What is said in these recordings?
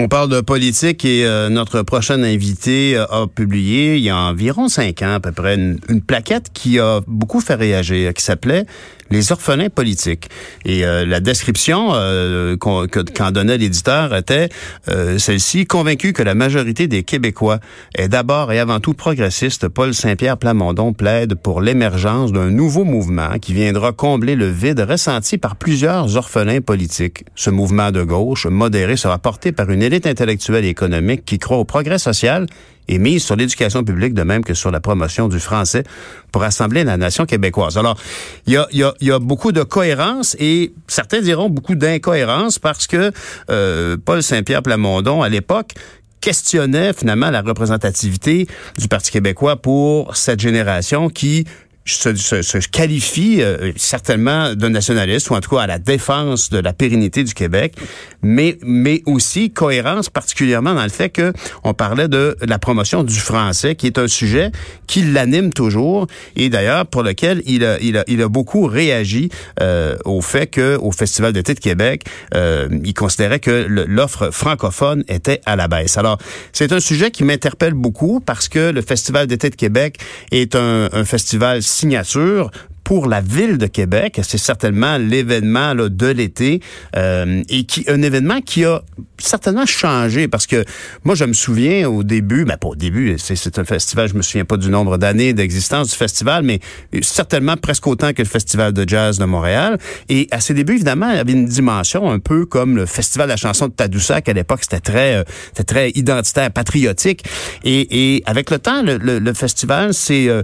On parle de politique et euh, notre prochain invité euh, a publié il y a environ cinq ans à peu près une, une plaquette qui a beaucoup fait réagir, qui s'appelait les orphelins politiques. Et euh, la description euh, qu'en donnait l'éditeur était euh, celle-ci, convaincu que la majorité des Québécois est d'abord et avant tout progressiste, Paul Saint-Pierre Plamondon plaide pour l'émergence d'un nouveau mouvement qui viendra combler le vide ressenti par plusieurs orphelins politiques. Ce mouvement de gauche modéré sera porté par une élite intellectuelle et économique qui croit au progrès social et mise sur l'éducation publique de même que sur la promotion du français pour assembler la nation québécoise. Alors, il y a, beaucoup de cohérence et certains diront beaucoup d'incohérence parce que euh, Paul Saint-Pierre Plamondon, à l'époque, questionnait finalement la représentativité du Parti québécois pour cette génération qui se, se, se qualifie euh, certainement de nationaliste ou en tout cas à la défense de la pérennité du Québec, mais mais aussi cohérence particulièrement dans le fait que on parlait de la promotion du français qui est un sujet qui l'anime toujours et d'ailleurs pour lequel il a il a, il a beaucoup réagi euh, au fait que au Festival d'été de Québec, euh, il considérait que l'offre francophone était à la baisse. Alors, c'est un sujet qui m'interpelle beaucoup parce que le Festival d'été de Québec est un, un festival signature pour la ville de Québec. C'est certainement l'événement de l'été euh, et qui un événement qui a certainement changé parce que moi je me souviens au début, ben, pas au début, c'est un festival, je me souviens pas du nombre d'années d'existence du festival, mais certainement presque autant que le festival de jazz de Montréal. Et à ses débuts, évidemment, il y avait une dimension un peu comme le festival de la chanson de Tadoussac à l'époque, c'était très, euh, c'était très identitaire, patriotique. Et, et avec le temps, le, le, le festival s'est euh,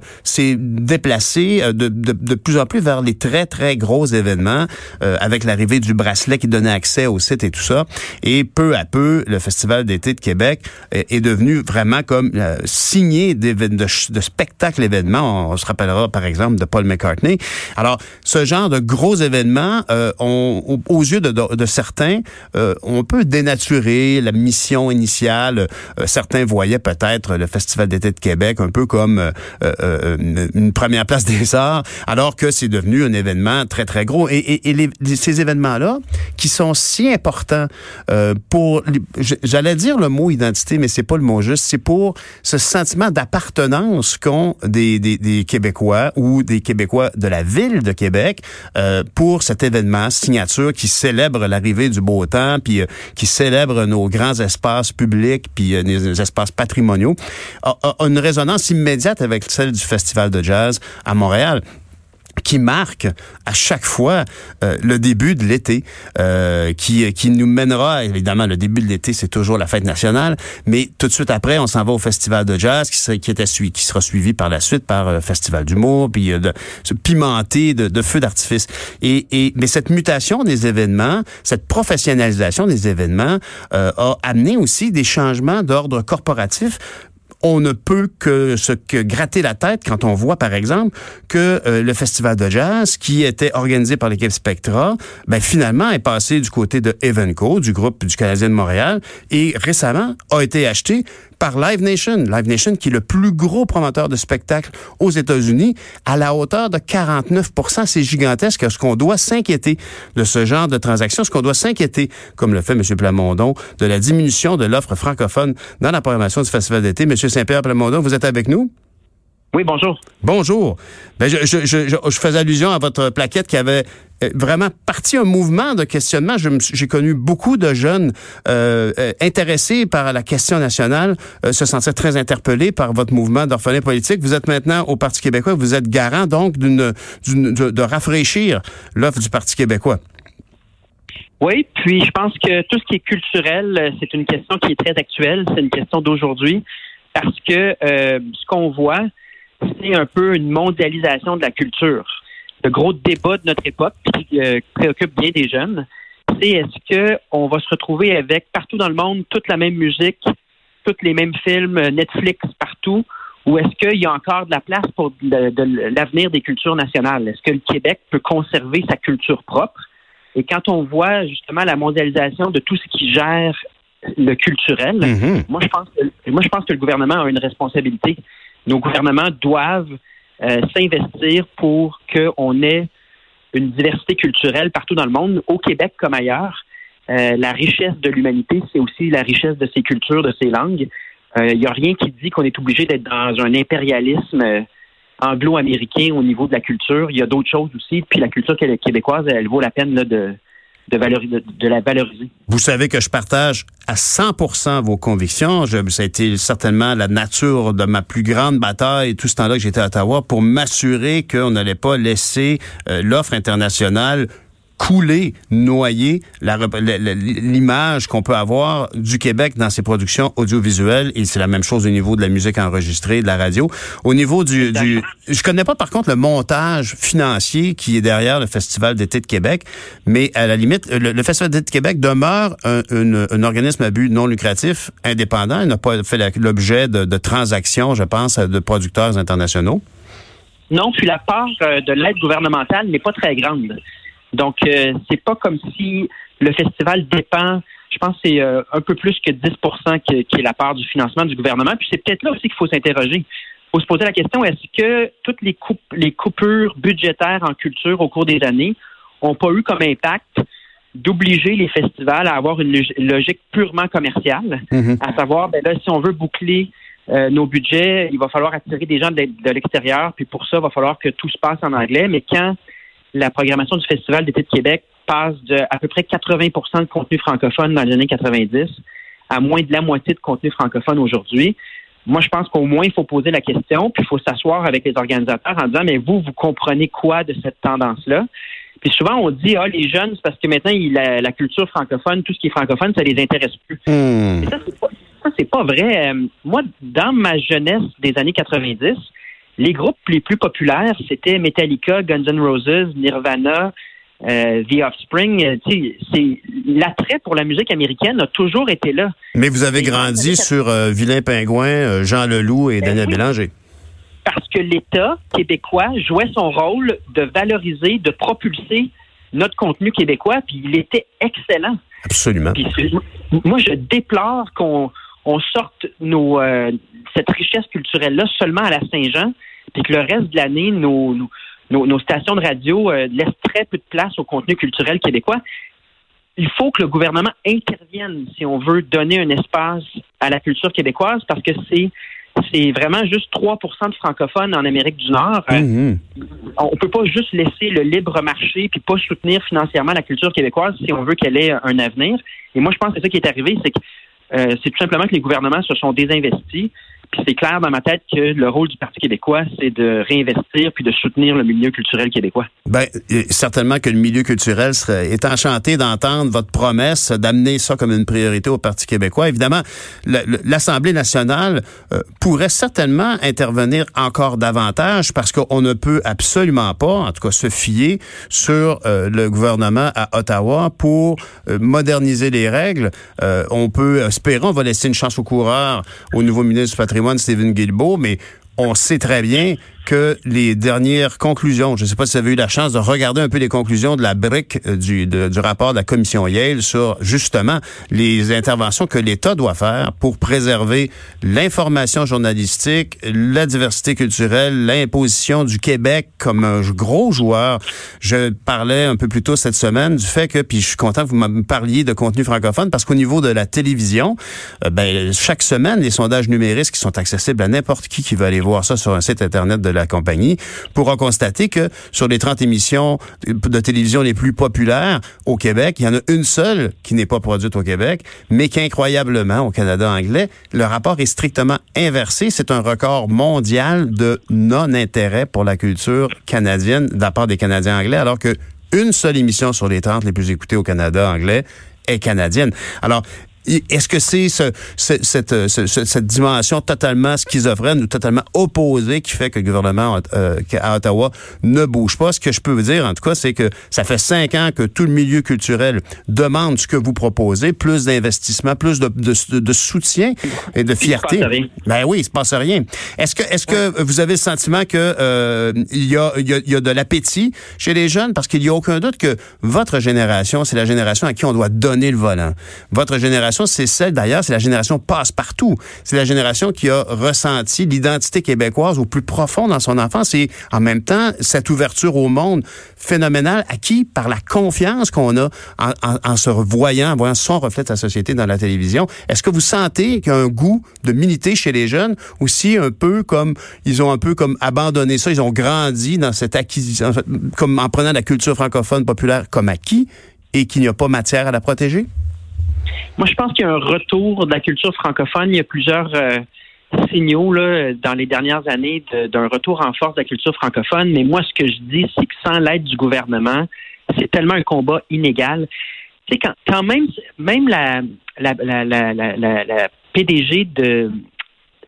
déplacé euh, de, de, de de plus en plus vers les très, très gros événements, euh, avec l'arrivée du bracelet qui donnait accès au site et tout ça. Et peu à peu, le Festival d'été de Québec est, est devenu vraiment comme euh, signé de, de spectacles événements. On, se rappellera, par exemple, de Paul McCartney. Alors, ce genre de gros événements, euh, aux yeux de, de, de certains, euh, on peut dénaturer la mission initiale. Euh, certains voyaient peut-être le Festival d'été de Québec un peu comme euh, une première place des arts. Alors, alors que c'est devenu un événement très, très gros. Et, les, ces événements-là, qui sont si importants euh, pour, j'allais dire le mot identité, mais c'est pas le mot juste, c'est pour ce sentiment d'appartenance qu'ont des, des, Québécois ou des Québécois de la ville de Québec euh, pour cet événement signature qui célèbre l'arrivée du beau temps, puis euh, qui célèbre nos grands espaces publics, puis nos espaces patrimoniaux, a une résonance immédiate avec celle du Festival de jazz à Montréal qui marque à chaque fois euh, le début de l'été, euh, qui, qui nous mènera, évidemment, le début de l'été, c'est toujours la fête nationale, mais tout de suite après, on s'en va au festival de jazz, qui, serait, qui, qui sera suivi par la suite par le euh, festival d'humour, puis euh, de, pimenté de, de feux d'artifice. Et, et, mais cette mutation des événements, cette professionnalisation des événements euh, a amené aussi des changements d'ordre corporatif on ne peut que se gratter la tête quand on voit, par exemple, que euh, le festival de jazz, qui était organisé par l'équipe Spectra, ben, finalement est passé du côté de Evenco, du groupe du Canadien de Montréal, et récemment a été acheté par Live Nation. Live Nation, qui est le plus gros promoteur de spectacles aux États-Unis, à la hauteur de 49% C'est gigantesque. Est-ce qu'on doit s'inquiéter de ce genre de transaction? Est-ce qu'on doit s'inquiéter, comme le fait M. Plamondon, de la diminution de l'offre francophone dans la programmation du Festival d'été? M. Saint-Pierre Plamondon, vous êtes avec nous? Oui, bonjour. Bonjour. Ben, je, je, je, je, faisais allusion à votre plaquette qui avait euh, vraiment parti un mouvement de questionnement. J'ai connu beaucoup de jeunes euh, euh, intéressés par la question nationale, euh, se sentir très interpellés par votre mouvement d'orphelins politiques. Vous êtes maintenant au Parti québécois. Vous êtes garant donc d'une de, de rafraîchir l'offre du Parti québécois. Oui, puis je pense que tout ce qui est culturel, c'est une question qui est très actuelle. C'est une question d'aujourd'hui parce que euh, ce qu'on voit, c'est un peu une mondialisation de la culture. Le gros débat de notre époque qui euh, préoccupe bien des jeunes, c'est est-ce que on va se retrouver avec partout dans le monde toute la même musique, tous les mêmes films, Netflix partout, ou est-ce qu'il y a encore de la place pour l'avenir des cultures nationales? Est-ce que le Québec peut conserver sa culture propre? Et quand on voit justement la mondialisation de tout ce qui gère le culturel, Mhm. moi je pense que moi je pense que le gouvernement a une responsabilité. Nos gouvernements doivent euh, s'investir pour qu'on ait une diversité culturelle partout dans le monde, au Québec comme ailleurs. Euh, la richesse de l'humanité, c'est aussi la richesse de ses cultures, de ses langues. Il n'y a rien qui dit qu'on est obligé d'être dans un impérialisme euh, anglo-américain au niveau de la culture. Il y a d'autres choses aussi. Puis la culture qué- québécoise, elle vaut la peine là, de, de, de la valoriser. Vous savez que je partage à 100% vos convictions. Je, ça a été certainement la nature de ma plus grande bataille tout ce temps-là que j'étais à Ottawa pour m'assurer qu'on n'allait pas laisser euh, l'offre internationale couler, noyer l'image qu'on peut avoir du Québec dans ses productions audiovisuelles et c'est la même chose au niveau de la musique enregistrée, de la radio. Au niveau du, du je connais pas par contre le montage financier qui est derrière le Festival d'été de Québec, mais à la limite, le, le Festival d'été de Québec demeure un, organisme à but non lucratif indépendant. Il n'a pas fait l'objet de, de transactions, je pense, de producteurs internationaux. Non, puis la part euh, de l'aide gouvernementale n'est pas très grande. Donc, euh, c'est pas comme si le festival dépend, je pense que c'est euh, un peu plus que 10 qui, qui est la part du financement du gouvernement. Puis c'est peut-être là aussi qu'il faut s'interroger. Il faut se poser la question, est-ce que toutes les, coupes, les coupures budgétaires en culture au cours des années n'ont pas eu comme impact d'obliger les festivals à avoir une log- logique purement commerciale, Mhm. à savoir, ben là, si on veut boucler euh, nos budgets, il va falloir attirer des gens de, de l'extérieur, puis pour ça, il va falloir que tout se passe en anglais. Mais quand la programmation du Festival d'été de Québec passe de à peu près 80% de contenu francophone dans les années 90 à moins de la moitié de contenu francophone aujourd'hui, moi, je pense qu'au moins, il faut poser la question, puis il faut s'asseoir avec les organisateurs en disant, mais vous, vous comprenez quoi de cette tendance-là? Puis souvent, on dit, ah, les jeunes, c'est parce que maintenant, la, la culture francophone, tout ce qui est francophone, ça les intéresse plus. Mais ça, c'est pas, ça, c'est pas vrai. Euh, moi, dans ma jeunesse des années 90, les groupes les plus populaires, c'était Metallica, Guns N' Roses, Nirvana, euh, The Offspring. Euh, c'est l'attrait pour la musique américaine a toujours été là. Mais vous avez Et grandi sur euh, Vilain Pingouin, Jean Leloup et Ben Daniel oui. Bélanger. Parce que l'État québécois jouait son rôle de valoriser, de propulser notre contenu québécois, puis il était excellent. Absolument. Puis moi, je déplore qu'on on sorte nos, euh, cette richesse culturelle-là seulement à la Saint-Jean, puis que le reste de l'année, nos, nos, stations de radio euh, laissent très peu de place au contenu culturel québécois. Il faut que le gouvernement intervienne si on veut donner un espace à la culture québécoise, parce que c'est c'est vraiment juste 3% de francophones en Amérique du Nord. Euh, Mhm. on peut pas juste laisser le libre marché puis pas soutenir financièrement la culture québécoise si on veut qu'elle ait un avenir. Et moi, je pense que c'est ça qui est arrivé, c'est que c'est tout simplement que les gouvernements se sont désinvestis. C'est clair dans ma tête que le rôle du Parti québécois, c'est de réinvestir puis de soutenir le milieu culturel québécois. Ben, certainement que le milieu culturel serait, est enchanté d'entendre votre promesse d'amener ça comme une priorité au Parti québécois. Évidemment, l'Assemblée nationale euh, pourrait certainement intervenir encore davantage parce qu'on ne peut absolument pas, en tout cas, se fier sur euh, le gouvernement à Ottawa pour euh, moderniser les règles. On peut espérer, on va laisser une chance aux coureurs, au nouveau ministre du patrimoine, Stephen Guilbeault, mais on sait très bien que les dernières conclusions, je ne sais pas si vous avez eu la chance de regarder un peu les conclusions de la brique euh, du, du rapport de la commission Yale sur justement les interventions que l'État doit faire pour préserver l'information journalistique, la diversité culturelle, l'imposition du Québec comme un gros joueur. Je parlais un peu plus tôt cette semaine du fait que, puis je suis content que vous me parliez de contenu francophone parce qu'au niveau de la télévision, euh, ben, chaque semaine, les sondages numériques qui sont accessibles à n'importe qui qui veut aller voir ça sur un site Internet de la compagnie pourra constater que sur les 30 émissions de télévision les plus populaires au Québec, il y en a une seule qui n'est pas produite au Québec, mais qu'incroyablement au Canada anglais, le rapport est strictement inversé. C'est un record mondial de non-intérêt pour la culture canadienne de la part des Canadiens anglais, alors que une seule émission sur les 30 les plus écoutées au Canada anglais est canadienne. Alors, est-ce que c'est ce, cette, cette, dimension totalement schizophrène ou totalement opposée qui fait que le gouvernement euh, à Ottawa ne bouge pas? Ce que je peux vous dire, en tout cas, c'est que ça fait cinq ans que tout le milieu culturel demande ce que vous proposez, plus d'investissement, plus de, de, de, soutien et de fierté. Ben oui, il se passe rien. Est-ce que, est-ce que vous avez le sentiment que euh, il, y a, il, y a, il y a de l'appétit chez les jeunes? Parce qu'il n'y a aucun doute que votre génération, c'est la génération à qui on doit donner le volant. Votre génération c'est celle d'ailleurs, c'est la génération passe-partout. C'est la génération qui a ressenti l'identité québécoise au plus profond dans son enfance et en même temps, cette ouverture au monde phénoménale acquis par la confiance qu'on a en, se voyant, en voyant son reflet de sa société dans la télévision. Est-ce que vous sentez qu'il y a un goût de militer chez les jeunes aussi un peu comme ils ont un peu comme abandonné ça, ils ont grandi dans cette acquisition, comme en prenant la culture francophone populaire comme acquis et qu'il n'y a pas matière à la protéger? Moi, je pense qu'il y a un retour de la culture francophone. Il y a plusieurs euh, signaux là, dans les dernières années d'un retour en force de la culture francophone. Mais moi, ce que je dis, c'est que sans l'aide du gouvernement, c'est tellement un combat inégal. Tu sais, quand, quand même, même la, la, la, la, la PDG de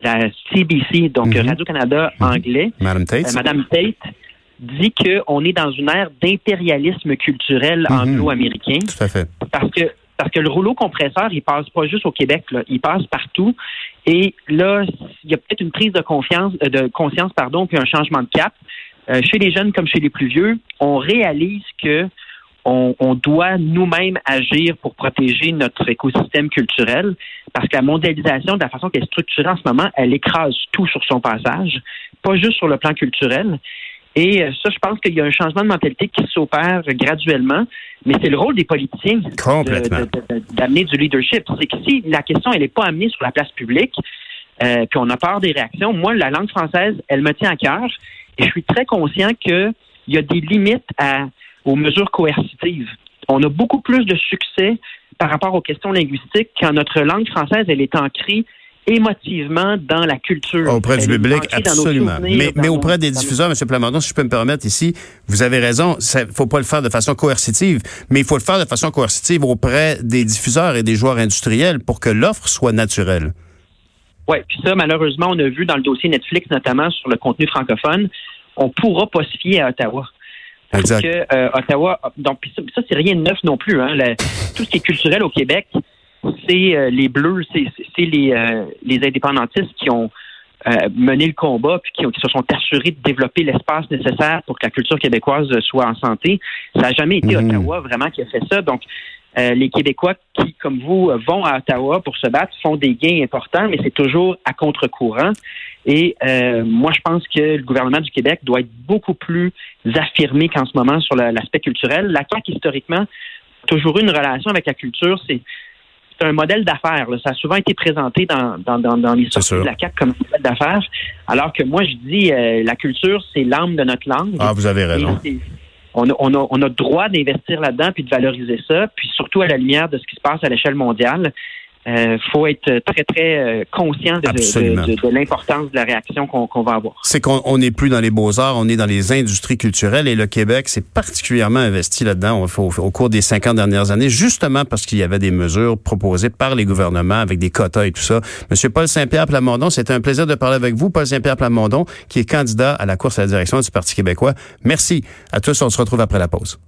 la CBC, donc mm-hmm. Radio-Canada mm-hmm. anglais, Madame Tate, euh, Madame Tate dit qu'on est dans une ère d'impérialisme culturel mm-hmm. anglo-américain. Tout à fait. Parce que parce que le rouleau compresseur, il passe pas juste au Québec, là, il passe partout. Et là, il y a peut-être une prise de confiance, euh, de conscience, pardon, puis un changement de cap. Euh, chez les jeunes comme chez les plus vieux, on réalise que on, doit nous-mêmes agir pour protéger notre écosystème culturel, parce que la mondialisation, de la façon qu'elle est structurée en ce moment, elle écrase tout sur son passage, pas juste sur le plan culturel. Et euh, ça, je pense qu'il y a un changement de mentalité qui s'opère graduellement, mais c'est le rôle des politiciens d'amener du leadership. C'est que si la question elle n'est pas amenée sur la place publique, euh, puis on a peur des réactions, moi, la langue française, elle me tient à cœur, et je suis très conscient qu'il y a des limites à, aux mesures coercitives. On a beaucoup plus de succès par rapport aux questions linguistiques quand notre langue française, elle est ancrée émotivement dans la culture. Auprès du public, absolument. Mais, mais auprès des diffuseurs, M. Plamondon, si je peux me permettre ici, vous avez raison, il faut pas le faire de façon coercitive, mais il faut le faire de façon coercitive auprès des diffuseurs et des joueurs industriels pour que l'offre soit naturelle. Oui, puis ça, malheureusement, on a vu dans le dossier Netflix, notamment sur le contenu francophone, on pourra pas se fier à Ottawa. Parce exact. que euh, Ottawa, donc ça, c'est rien de neuf non plus. Hein, tout ce qui est culturel au Québec, c'est euh, les Bleus, c'est les, euh, les indépendantistes qui ont euh, mené le combat puis qui, se sont assurés de développer l'espace nécessaire pour que la culture québécoise soit en santé. Ça n'a jamais été mmh. Ottawa vraiment qui a fait ça. Donc, les Québécois qui, comme vous, vont à Ottawa pour se battre font des gains importants, mais c'est toujours à contre-courant. Et moi, je pense que le gouvernement du Québec doit être beaucoup plus affirmé qu'en ce moment sur l'aspect culturel. La CAQ, historiquement, a toujours eu une relation avec la culture. C'est c'est un modèle d'affaires. Ça a souvent été présenté dans, dans, dans, dans les sorties de la CAQ comme un modèle d'affaires, alors que moi, je dis euh, la culture, c'est l'âme de notre langue. Ah, vous avez raison. On a, on, a, on a droit d'investir là-dedans puis de valoriser ça, puis surtout à la lumière de ce qui se passe à l'échelle mondiale euh, faut être très, très euh, conscient de, l'importance de la réaction qu'on va avoir. C'est qu'on n'est plus dans les beaux-arts, on est dans les industries culturelles et le Québec s'est particulièrement investi là-dedans au, au, cours des 50 dernières années, justement parce qu'il y avait des mesures proposées par les gouvernements avec des quotas et tout ça. Monsieur Paul Saint-Pierre Plamondon, c'était un plaisir de parler avec vous. Paul Saint-Pierre Plamondon, qui est candidat à la course à la direction du Parti québécois. Merci à tous. On se retrouve après la pause.